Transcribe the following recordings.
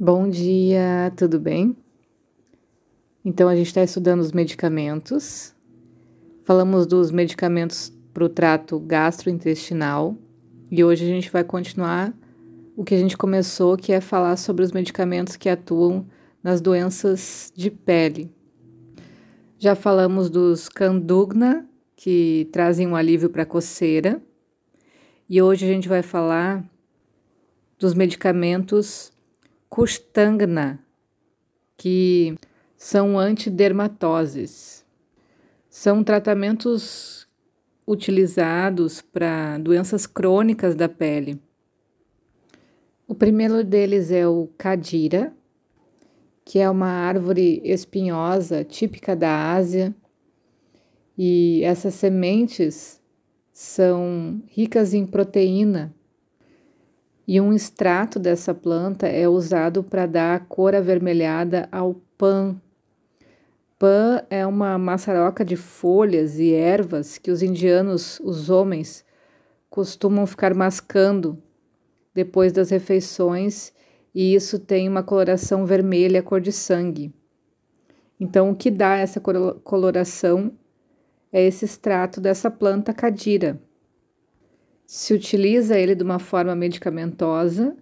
Bom dia, tudo bem? Então, a gente está estudando os medicamentos. Falamos dos medicamentos para o trato gastrointestinal e hoje a gente vai continuar o que a gente começou, que é falar sobre os medicamentos que atuam nas doenças de pele. Já falamos dos Candugna, que trazem um alívio para coceira, e hoje a gente vai falar dos medicamentos Custangna, que são antidermatoses. São tratamentos utilizados para doenças crônicas da pele. O primeiro deles é o Cadira, que é uma árvore espinhosa típica da Ásia, e essas sementes são ricas em proteína e um extrato dessa planta é usado para dar a cor avermelhada ao pan. Pan é uma maçaroca de folhas e ervas que os indianos, os homens, costumam ficar mascando depois das refeições e isso tem uma coloração vermelha, cor de sangue. Então, o que dá essa coloração é esse extrato dessa planta cadira. Se utiliza ele de uma forma medicamentosa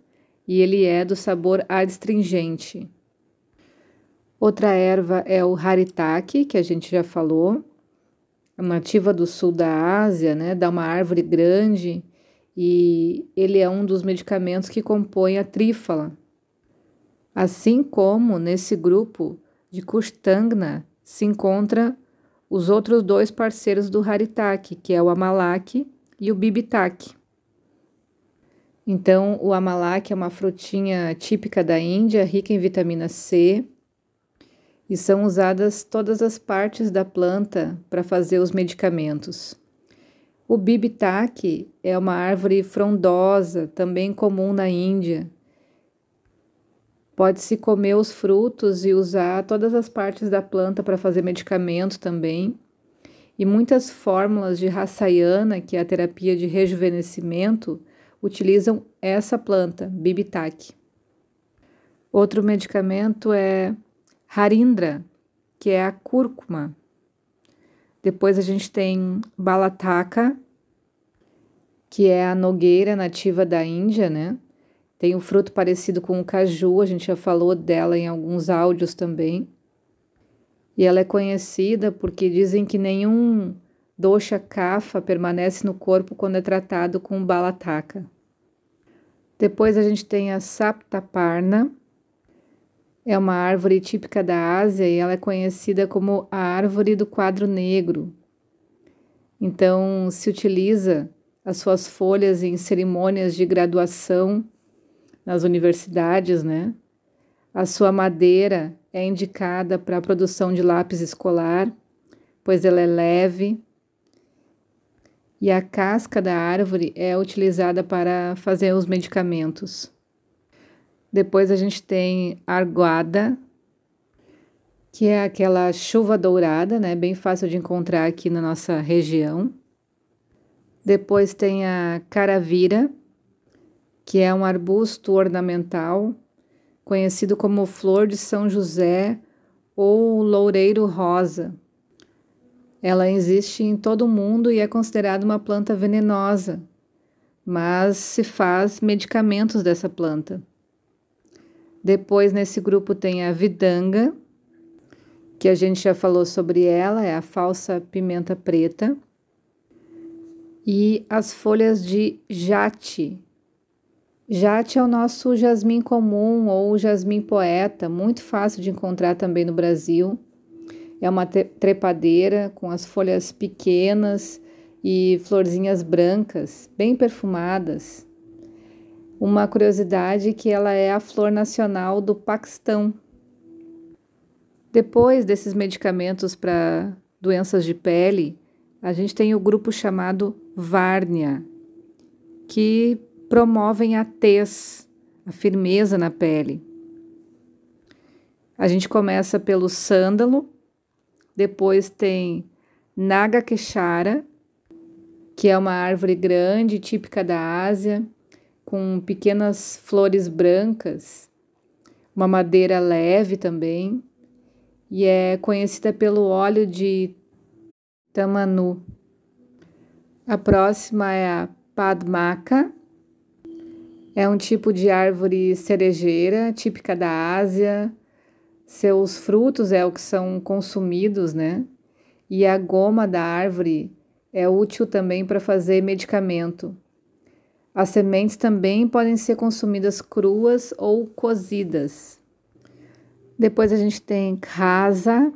e ele é do sabor adstringente. Outra erva é o haritaki, que a gente já falou, nativa do sul da Ásia, né? Dá uma árvore grande e ele é um dos medicamentos que compõe a trífala. Assim como nesse grupo de Kushtangna se encontra os outros dois parceiros do Haritaki, que é o Amalak e o Bibitaki. Então, o Amalak é uma frutinha típica da Índia, rica em vitamina C, e são usadas todas as partes da planta para fazer os medicamentos. O bibitaki é uma árvore frondosa, também comum na Índia. Pode-se comer os frutos e usar todas as partes da planta para fazer medicamento também. E muitas fórmulas de Rasayana, que é a terapia de rejuvenescimento, utilizam essa planta, bibitaki. Outro medicamento é Harindra, que é a cúrcuma. Depois a gente tem Balataka, que é a nogueira nativa da Índia, né? Tem um fruto parecido com o caju, a gente já falou dela em alguns áudios também. E ela é conhecida porque dizem que nenhum dosha kapha permanece no corpo quando é tratado com balataka. Depois a gente tem a Saptaparna, é uma árvore típica da Ásia e ela é conhecida como a árvore do quadro negro. Então, se utiliza as suas folhas em cerimônias de graduação nas universidades, né? A sua madeira é indicada para a produção de lápis escolar, pois ela é leve. E a casca da árvore é utilizada para fazer os medicamentos. Depois a gente tem arguada, que é aquela chuva dourada, né? Bem fácil de encontrar aqui na nossa região. Depois tem a caravira, que é um arbusto ornamental, conhecido como flor de São José ou loureiro rosa. Ela existe em todo o mundo e é considerada uma planta venenosa, mas se faz medicamentos dessa planta. Depois, nesse grupo, tem a vidanga, que a gente já falou sobre ela, é a falsa pimenta preta. E as folhas de jate. Jate é o nosso jasmim comum ou jasmim poeta, muito fácil de encontrar também no Brasil. É uma trepadeira com as folhas pequenas e florzinhas brancas, bem perfumadas. Uma curiosidade que ela é a flor nacional do Paquistão. Depois desses medicamentos para doenças de pele, a gente tem o grupo chamado Várnia, que promovem a tez, a firmeza na pele. A gente começa pelo sândalo, depois tem Nagakeshara, que é uma árvore grande, típica da Ásia, com pequenas flores brancas. uma madeira leve também, e é conhecida pelo óleo de tamanu. A próxima é a padmaca. É um tipo de árvore cerejeira, típica da Ásia. Seus frutos é o que são consumidos, né? E a goma da árvore é útil também para fazer medicamento. As sementes também podem ser consumidas cruas ou cozidas. Depois a gente tem casa,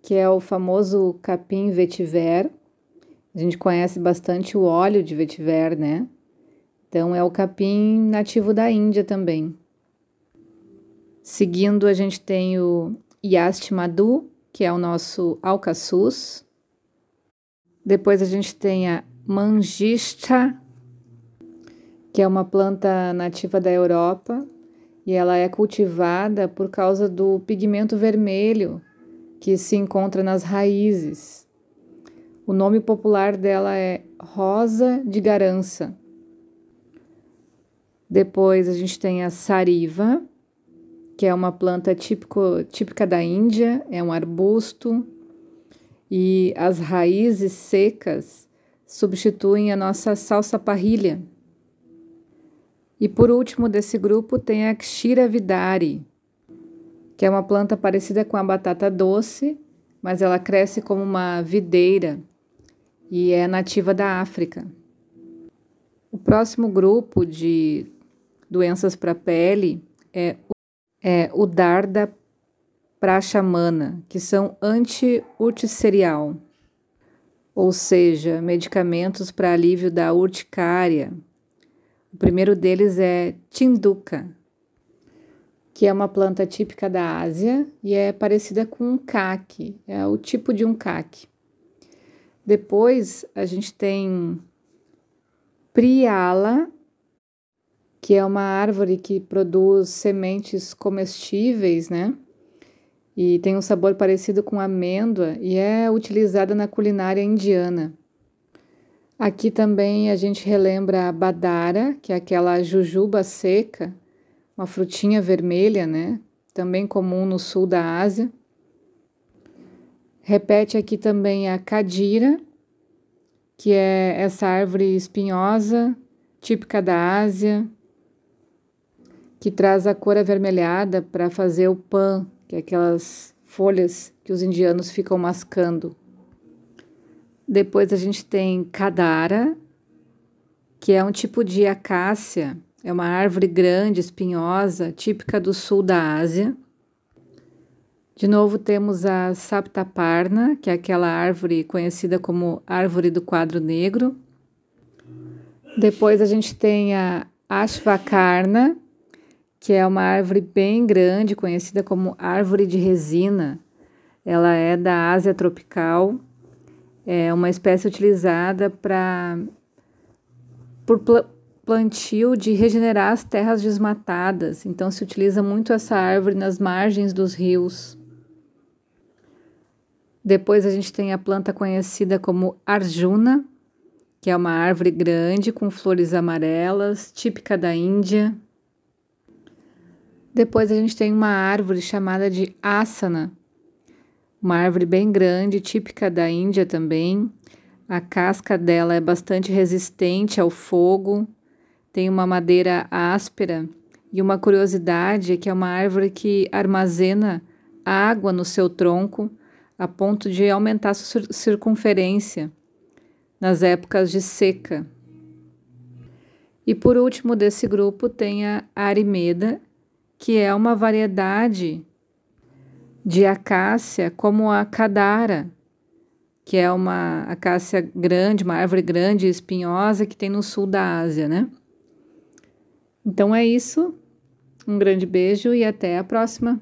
que é o famoso capim vetiver. A gente conhece bastante o óleo de vetiver, né? Então é o capim nativo da Índia também. Seguindo, a gente tem o Yastimadu, que é o nosso alcaçuz. Depois a gente tem a mangista, que é uma planta nativa da Europa e ela é cultivada por causa do pigmento vermelho que se encontra nas raízes. O nome popular dela é rosa de garança. Depois a gente tem a sariva, que é uma planta típico, típica da Índia, é um arbusto e as raízes secas substituem a nossa salsa parrilha. E por último desse grupo tem a Xira vidari, que é uma planta parecida com a batata doce, mas ela cresce como uma videira e é nativa da África. O próximo grupo de doenças para a pele é, é o Darda prachamana, que são anti-urticerial, ou seja, medicamentos para alívio da urticária. O primeiro deles é Tinduka, que é uma planta típica da Ásia e é parecida com um caque, é o tipo de um caque. Depois a gente tem Priala, que é uma árvore que produz sementes comestíveis, né? e tem um sabor parecido com amêndoa e é utilizada na culinária indiana. Aqui também a gente relembra a badara, que é aquela jujuba seca, uma frutinha vermelha, né? Também comum no sul da Ásia. Repete aqui também a cadira, que é essa árvore espinhosa, típica da Ásia, que traz a cor avermelhada para fazer o pão que é aquelas folhas que os indianos ficam mascando. Depois a gente tem Kadara, que é um tipo de acácia, é uma árvore grande, espinhosa, típica do sul da Ásia. De novo temos a Saptaparna, que é aquela árvore conhecida como árvore do quadro negro. Depois a gente tem a Ashvakarna, que é uma árvore bem grande, conhecida como árvore de resina. Ela é da Ásia tropical, é uma espécie utilizada para por plantio de regenerar as terras desmatadas. Então se utiliza muito essa árvore nas margens dos rios. Depois a gente tem a planta conhecida como arjuna, que é uma árvore grande com flores amarelas, típica da Índia. Depois a gente tem uma árvore chamada de asana, uma árvore bem grande, típica da Índia também. A casca dela é bastante resistente ao fogo, tem uma madeira áspera e uma curiosidade é que é uma árvore que armazena água no seu tronco a ponto de aumentar sua circunferência nas épocas de seca. E por último desse grupo tem a arimeda, que é uma variedade de acácia como a cadara, que é uma acácia grande, uma árvore grande e espinhosa que tem no sul da Ásia, né? Então é isso. Um grande beijo e até a próxima.